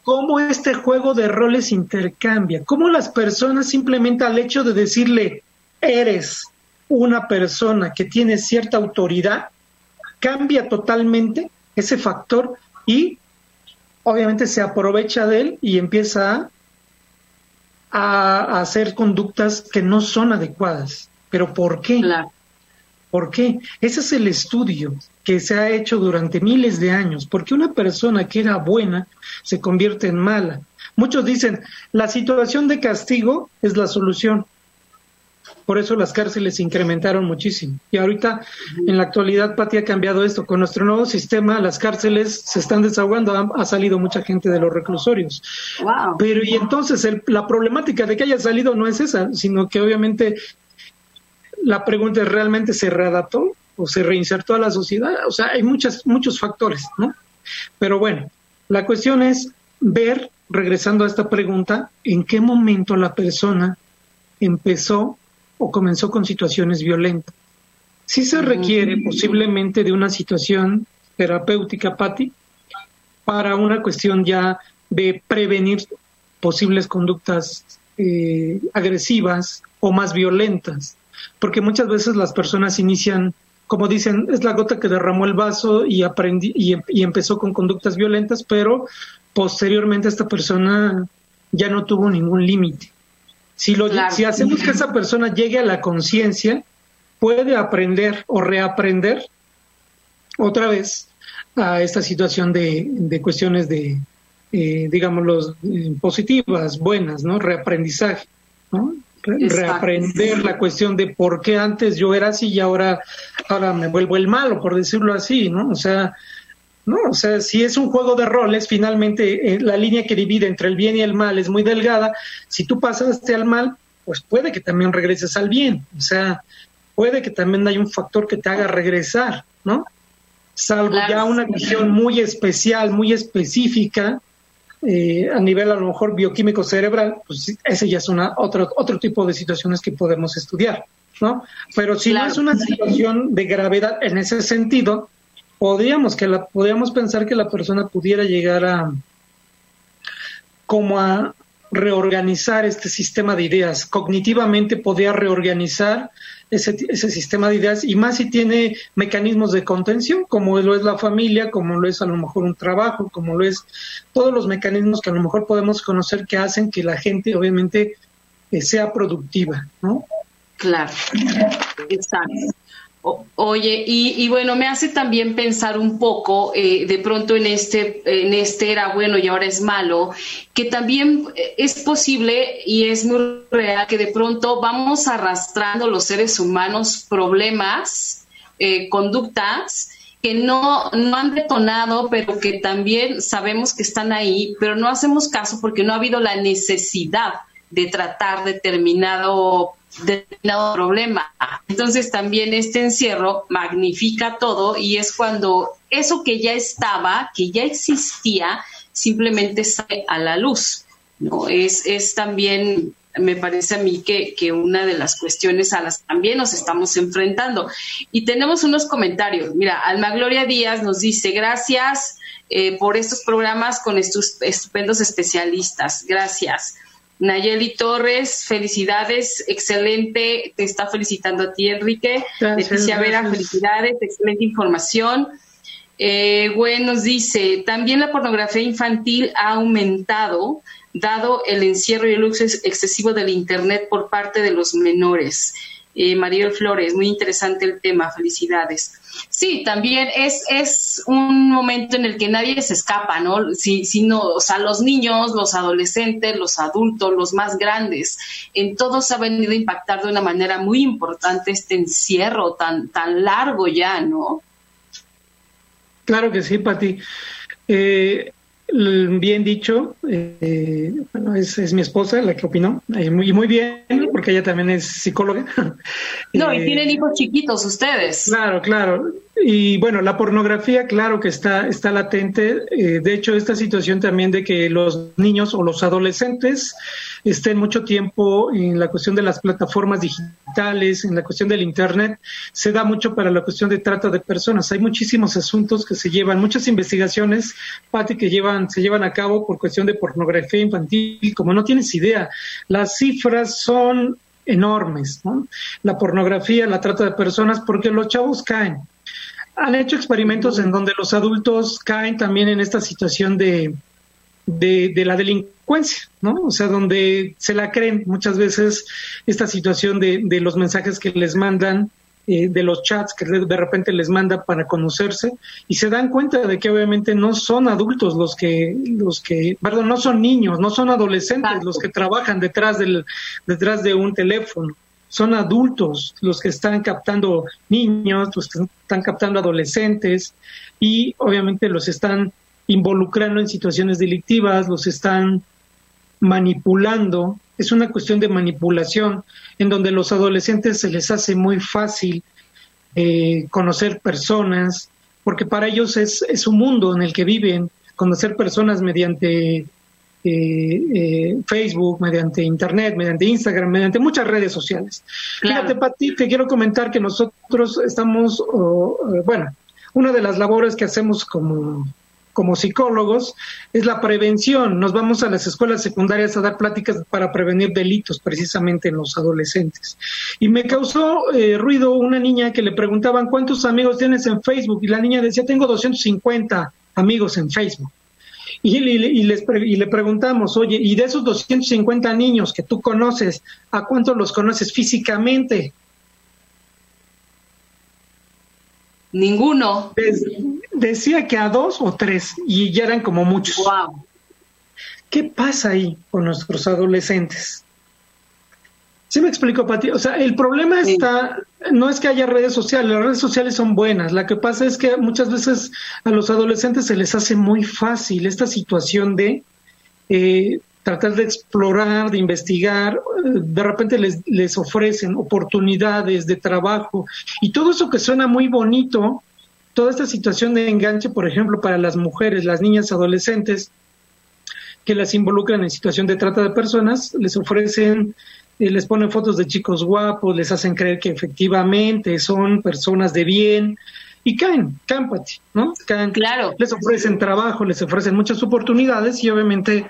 B: cómo este juego de roles intercambia, cómo las personas simplemente al hecho de decirle eres una persona que tiene cierta autoridad, cambia totalmente ese factor y obviamente se aprovecha de él y empieza a, hacer conductas que no son adecuadas. ¿Pero por qué? ¿Por qué? Ese es el estudio que se ha hecho durante miles de años. Porque una persona que era buena se convierte en mala. Muchos dicen, la situación de castigo es la solución. Por eso las cárceles se incrementaron muchísimo. Y ahorita, en la actualidad, Pati ha cambiado esto. Con nuestro nuevo sistema, las cárceles se están desahogando. Ha, salido mucha gente de los reclusorios. Pero y entonces la problemática de que haya salido no es esa, sino que obviamente la pregunta es, ¿realmente se readaptó o se reinsertó a la sociedad? O sea, hay muchas, muchos factores, ¿no? Pero bueno, la cuestión es ver, regresando a esta pregunta, en qué momento la persona empezó o comenzó con situaciones violentas. Si se requiere posiblemente de una situación terapéutica, Patti, para una cuestión ya de prevenir posibles conductas eh, agresivas o más violentas porque muchas veces las personas inician, como dicen, es la gota que derramó el vaso y, aprendí, y, empezó con conductas violentas, pero posteriormente esta persona ya no tuvo ningún límite. Si, lo, si hacemos que esa persona llegue a la conciencia, puede aprender o reaprender otra vez a esta situación de, de cuestiones de, eh, digamos, eh, positivas, buenas, ¿no? Reaprendizaje, ¿no? Reaprender la cuestión de por qué antes yo era así y ahora, ahora me vuelvo el malo, por decirlo así, ¿no? O sea, no, o sea, si es un juego de roles, finalmente eh, la línea que divide entre el bien y el mal es muy delgada. Si tú pasaste al mal, pues puede que también regreses al bien. O sea, puede que también haya un factor que te haga regresar, ¿no? Salvo ya una visión muy especial, muy específica, eh, a nivel a lo mejor bioquímico cerebral, pues ese ya es una, otro, otro tipo de situaciones que podemos estudiar, ¿no? Pero si no es una situación de gravedad en ese sentido, podríamos, que la, podríamos pensar que la persona pudiera llegar a como a reorganizar este sistema de ideas. Cognitivamente podría reorganizar ese, ese sistema de ideas y más si tiene mecanismos de contención, como lo es la familia, como lo es a lo mejor un trabajo, como lo es todos los mecanismos que a lo mejor podemos conocer que hacen que la gente obviamente eh, sea productiva, ¿no?
A: Claro, exacto oye, y, bueno, me hace también pensar un poco, eh, de pronto en este, en este era bueno y ahora es malo, que también eh, es posible y es muy real que de pronto vamos arrastrando los seres humanos problemas, eh, conductas que no, no han detonado, pero que también sabemos que están ahí, pero no hacemos caso porque no ha habido la necesidad de tratar determinado determinado problema. Entonces también este encierro magnifica todo y es cuando eso que ya estaba, que ya existía, simplemente sale a la luz. ¿no? Es, es también, me parece a mí que, que una de las cuestiones a las que también nos estamos enfrentando. Y tenemos unos comentarios. Mira, Alma Gloria Díaz nos dice, gracias eh, por estos programas con estos estupendos especialistas. Gracias. Nayeli Torres, felicidades, excelente, te está felicitando a ti, Enrique. Leticia Vera, felicidades, excelente información. Eh, bueno, nos dice, también la pornografía infantil ha aumentado dado el encierro y el uso excesivo del Internet por parte de los menores. Eh, Mariel Flores, muy interesante el tema, felicidades. Sí, también es, es un momento en el que nadie se escapa, ¿no? Si, no, o sea, los niños, los adolescentes, los adultos, los más grandes, en todos ha venido a impactar de una manera muy importante este encierro tan, tan largo ya, ¿no?
B: Claro que sí, Pati. Eh, bien dicho, eh, bueno, es, mi esposa la que opinó, y muy, muy bien, porque ella también es psicóloga.
A: No, y tienen hijos chiquitos ustedes.
B: Claro, claro. Y bueno, la pornografía, claro que está, está latente. Eh, de hecho, esta situación también de que los niños o los adolescentes estén mucho tiempo en la cuestión de las plataformas digitales, en la cuestión del Internet, se da mucho para la cuestión de trata de personas. Hay muchísimos asuntos que se llevan, muchas investigaciones, Pati, que llevan, se llevan a cabo por cuestión de pornografía infantil, como no tienes idea. Las cifras son enormes, ¿no? La pornografía, la trata de personas, porque los chavos caen han hecho experimentos en donde los adultos caen también en esta situación de, de, la delincuencia, ¿no? O sea, donde se la creen muchas veces esta situación de, de los mensajes que les mandan, eh, de los chats que de repente les mandan para conocerse y se dan cuenta de que obviamente no son adultos los que, los que, perdón, no son niños, no son adolescentes los que trabajan detrás del, detrás de un teléfono son adultos los que están captando niños, los que están captando adolescentes y obviamente los están involucrando en situaciones delictivas, los están manipulando. Es una cuestión de manipulación en donde los adolescentes se les hace muy fácil eh, conocer personas, porque para ellos es, es un mundo en el que viven, conocer personas mediante eh, eh, Facebook, mediante Internet, mediante Instagram, mediante muchas redes sociales. Fíjate, Pati, te quiero comentar que nosotros estamos, eh, bueno, una de las labores que hacemos como, como psicólogos es la prevención. Nos vamos a las escuelas secundarias a dar pláticas para prevenir delitos precisamente en los adolescentes. Y me causó ruido una niña que le preguntaban cuántos amigos tienes en Facebook y la niña decía tengo 250 amigos en Facebook. Y, les y le preguntamos, oye, y de esos 250 niños que tú conoces, ¿a cuántos los conoces físicamente?
A: Ninguno.
B: decía que a dos o tres, y ya eran como muchos.
A: Wow.
B: ¿Qué pasa ahí con nuestros adolescentes? Sí me explico, Pati. O sea, el problema está, no es que haya redes sociales, las redes sociales son buenas. La que pasa es que muchas veces a los adolescentes se les hace muy fácil esta situación de eh, tratar de explorar, de investigar. De repente les, les ofrecen oportunidades de trabajo y todo eso que suena muy bonito, toda esta situación de enganche, por ejemplo, para las mujeres, las niñas adolescentes que las involucran en situación de trata de personas, les ofrecen y les ponen fotos de chicos guapos, les hacen creer que efectivamente son personas de bien y caen, caen, ¿no? Caen,
A: claro.
B: Les ofrecen trabajo, les ofrecen muchas oportunidades y obviamente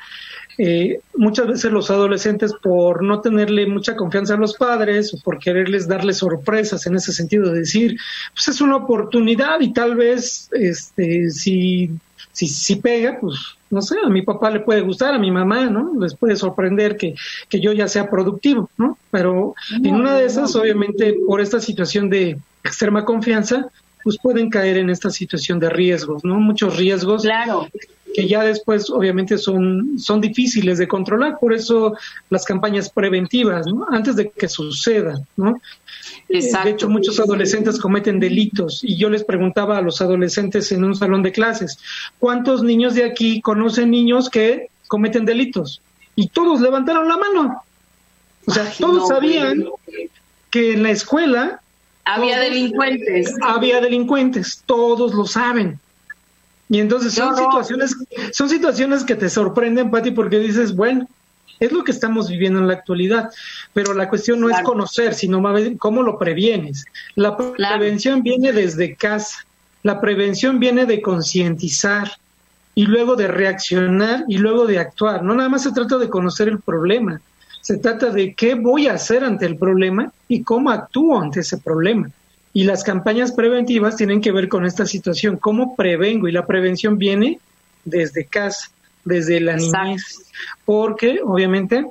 B: eh, muchas veces los adolescentes por no tenerle mucha confianza a los padres o por quererles darles sorpresas en ese sentido de decir, pues es una oportunidad y tal vez este si si, si pega, pues no sé, a mi papá le puede gustar, a mi mamá, ¿no? Les puede sorprender que, que yo ya sea productivo, ¿no? Pero en una de esas, obviamente, por esta situación de extrema confianza, pues pueden caer en esta situación de riesgos, ¿no? Muchos riesgos.
A: Claro
B: que ya después obviamente son, son difíciles de controlar, por eso las campañas preventivas, ¿no? antes de que suceda, ¿no? De hecho, muchos adolescentes cometen delitos y yo les preguntaba a los adolescentes en un salón de clases, ¿cuántos niños de aquí conocen niños que cometen delitos? Y todos levantaron la mano. O sea, todos sabían que en la escuela
A: había delincuentes.
B: Había delincuentes, todos lo saben. Y entonces son situaciones, son situaciones que te sorprenden, Pati, porque dices, bueno, es lo que estamos viviendo en la actualidad, pero la cuestión no es conocer, sino cómo lo previenes. La prevención viene desde casa, la prevención viene de concientizar y luego de reaccionar y luego de actuar. No nada más se trata de conocer el problema, se trata de qué voy a hacer ante el problema y cómo actúo ante ese problema. Y las campañas preventivas tienen que ver con esta situación, cómo prevengo y la prevención viene desde casa, desde la niñez, porque obviamente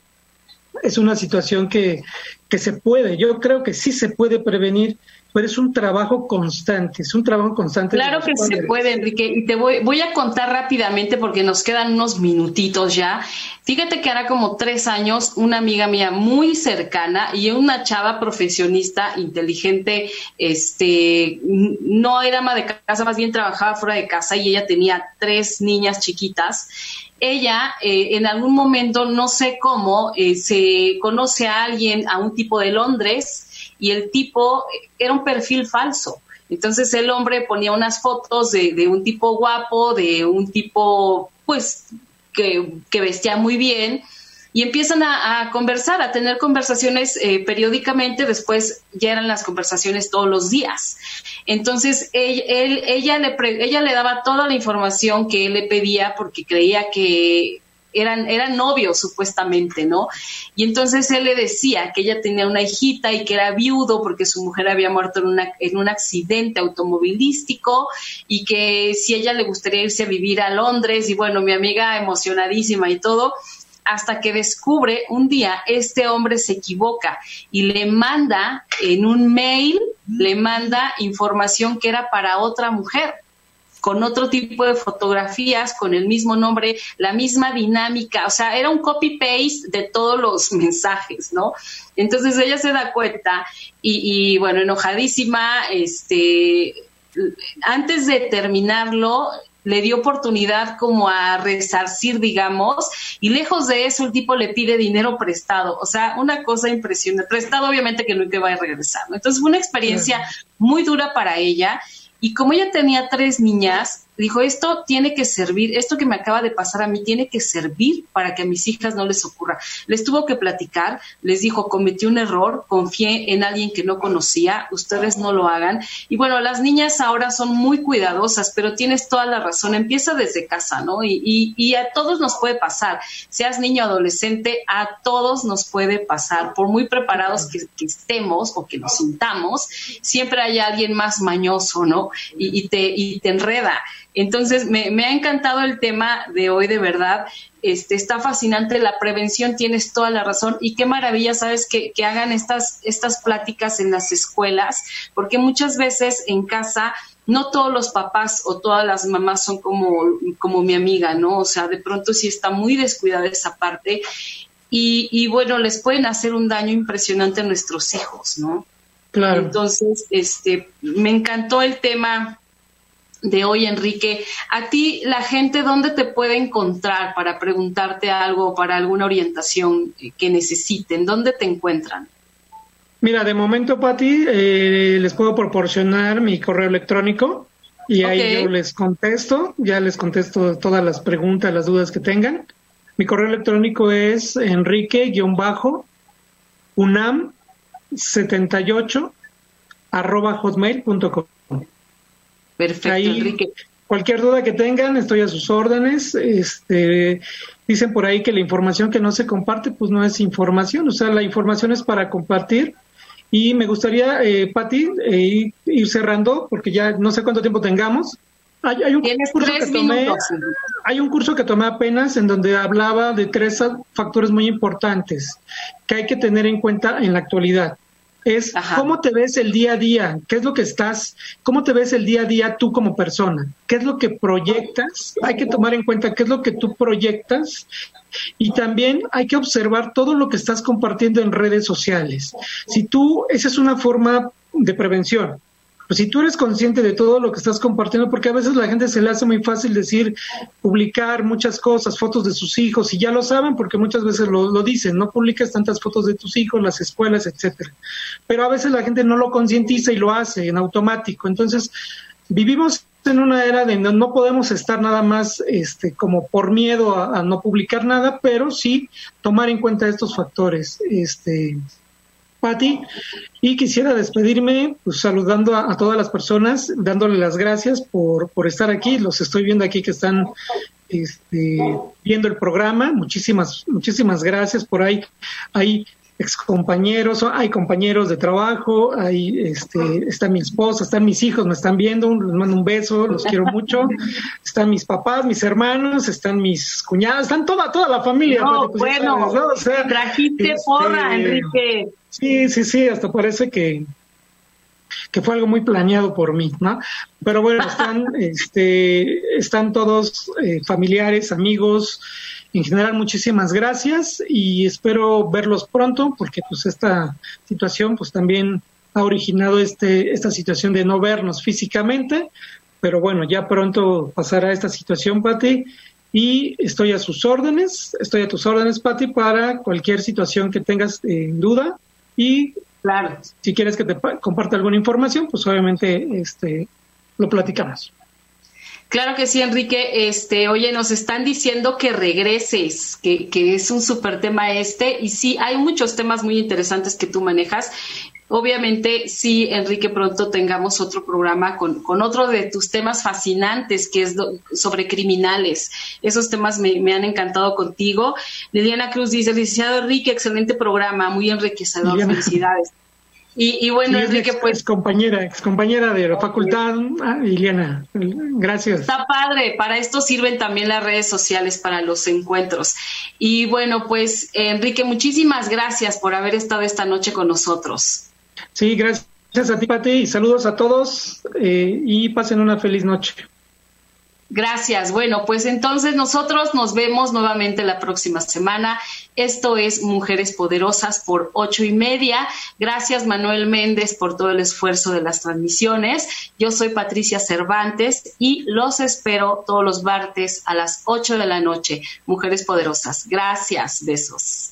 B: es una situación que, que se puede, yo creo que sí se puede prevenir pero es un trabajo constante, es un trabajo constante.
A: Claro que se puede, Enrique, y te voy, voy a contar rápidamente porque nos quedan unos minutitos ya. Fíjate que ahora como tres años, una amiga mía muy cercana y una chava profesionista, inteligente, este, no era ama de casa, más bien trabajaba fuera de casa y ella tenía tres niñas chiquitas ella eh, en algún momento, no sé cómo, eh, se conoce a alguien, a un tipo de Londres, y el tipo era un perfil falso. Entonces el hombre ponía unas fotos de, un tipo guapo, de un tipo pues que, vestía muy bien y empiezan a, conversar, a tener conversaciones eh, periódicamente, después ya eran las conversaciones todos los días. Entonces ella le daba toda la información que él le pedía porque creía que eran, eran novios supuestamente, ¿no? Y entonces él le decía que ella tenía una hijita y que era viudo porque su mujer había muerto en, una, en un accidente automovilístico y que si ella le gustaría irse a vivir a Londres y bueno, mi amiga emocionadísima y todo, hasta que descubre un día este hombre se equivoca y le manda en un mail, le manda información que era para otra mujer con otro tipo de fotografías, con el mismo nombre, la misma dinámica, o sea, era un copy-paste de todos los *laughs* mensajes, ¿no? Entonces ella se da cuenta y, bueno, enojadísima, este, antes de terminarlo, le dio oportunidad como a resarcir, digamos, y lejos de eso el tipo le pide dinero prestado, o sea, una cosa impresionante, prestado obviamente que nunca va a regresar, ¿no? Entonces fue una experiencia muy dura para ella y como ella tenía tres niñas, dijo, esto tiene que servir, esto que me acaba de pasar a mí tiene que servir para que a mis hijas no les ocurra. Les tuvo que platicar, les dijo, cometí un error, confié en alguien que no conocía, ustedes no lo hagan. Y bueno, las niñas ahora son muy cuidadosas, pero tienes toda la razón, empieza desde casa, ¿no? Y, y, a todos nos puede pasar, seas niño o adolescente, a todos nos puede pasar, por muy preparados que, estemos o que nos sintamos, siempre hay alguien más mañoso, ¿no? Y, y te, y te enreda. Entonces, me, ha encantado el tema de hoy, de verdad. Este, está fascinante la prevención, tienes toda la razón. Y qué maravilla, sabes, que, que hagan estas, estas pláticas en las escuelas, porque muchas veces en casa no todos los papás o todas las mamás son como, como mi amiga, ¿no? O sea, de pronto sí está muy descuidada esa parte. Y, y bueno, les pueden hacer un daño impresionante a nuestros hijos, ¿no? Claro. Entonces, este, me encantó el tema de hoy, Enrique. A ti, la gente, ¿dónde te puede encontrar para preguntarte algo, para alguna orientación que necesiten? ¿Dónde te encuentran?
B: Mira, de momento, Pati, eh, les puedo proporcionar mi correo electrónico y ahí yo les contesto, ya les contesto todas las preguntas, las dudas que tengan. Mi correo electrónico es enrique-unam78 arroba hotmail.com.
A: Perfecto, Enrique.
B: Cualquier duda que tengan, estoy a sus órdenes. Este, dicen por ahí que la información que no se comparte, pues no es información, o sea, la información es para compartir. Y me gustaría, eh, Pati, eh, ir cerrando, porque ya no sé cuánto tiempo tengamos. Hay, un curso que tomé, hay un curso que tomé apenas en donde hablaba de tres factores muy importantes que hay que tener en cuenta en la actualidad es cómo te ves el día a día, qué es lo que estás, cómo te ves el día a día tú como persona, qué es lo que proyectas, hay que tomar en cuenta qué es lo que tú proyectas y también hay que observar todo lo que estás compartiendo en redes sociales. Si tú, esa es una forma de prevención. Pues si tú eres consciente de todo lo que estás compartiendo, porque a veces la gente se le hace muy fácil decir, publicar muchas cosas, fotos de sus hijos, y ya lo saben porque muchas veces lo, lo dicen, no publicas tantas fotos de tus hijos, las escuelas, etcétera. Pero a veces la gente no lo concientiza y lo hace en automático. Entonces, vivimos en una era de no, podemos estar nada más este, como por miedo a, a, no publicar nada, pero sí tomar en cuenta estos factores. Este, Patti. Y quisiera despedirme pues, saludando a, todas las personas, dándole las gracias por, por estar aquí. Los estoy viendo aquí que están este, viendo el programa. Muchísimas, muchísimas gracias por ahí. Hay excompañeros, hay compañeros de trabajo, hay, este, está mi esposa, están mis hijos, me están viendo, les mando un beso, los quiero mucho, están mis papás, mis hermanos, están mis cuñadas, están toda, toda la familia.
A: No, pues, bueno, trajiste este, porra, Enrique.
B: Sí, sí, sí, hasta parece que, que fue algo muy planeado por mí, ¿no? Pero bueno, *laughs* están, este, están todos eh, familiares, amigos, en general, muchísimas gracias y espero verlos pronto porque pues esta situación pues también ha originado este, esta situación de no vernos físicamente, pero bueno, ya pronto pasará esta situación, Pati, y estoy a sus órdenes, estoy a tus órdenes, Pati, para cualquier situación que tengas en duda y
A: claro.
B: si quieres que te comparta alguna información, pues obviamente este, lo platicamos.
A: Claro que sí, Enrique. Este, oye, nos están diciendo que regreses, que, que es un súper tema este. Y sí, hay muchos temas muy interesantes que tú manejas. Obviamente, sí, Enrique, pronto tengamos otro programa con, con otro de tus temas fascinantes, que es sobre criminales. Esos temas me, me, han encantado contigo. Liliana Cruz dice, licenciado Enrique, excelente programa, muy enriquecedor. Felicidades. Y, bueno, Enrique, pues.
B: Ex compañera, ex compañera de la facultad, ah, Liliana. Gracias.
A: Está padre. Para esto sirven también las redes sociales para los encuentros. Y bueno, pues, Enrique, muchísimas gracias por haber estado esta noche con nosotros.
B: Sí, gracias a ti, Pati, y saludos a todos eh, y pasen una feliz noche.
A: Gracias. Bueno, pues entonces nosotros nos vemos nuevamente la próxima semana. Esto es Mujeres Poderosas por ocho y media. Gracias Manuel Méndez por todo el esfuerzo de las transmisiones. Yo soy Patricia Cervantes y los espero todos los martes a las ocho de la noche. Mujeres Poderosas. Gracias. Besos.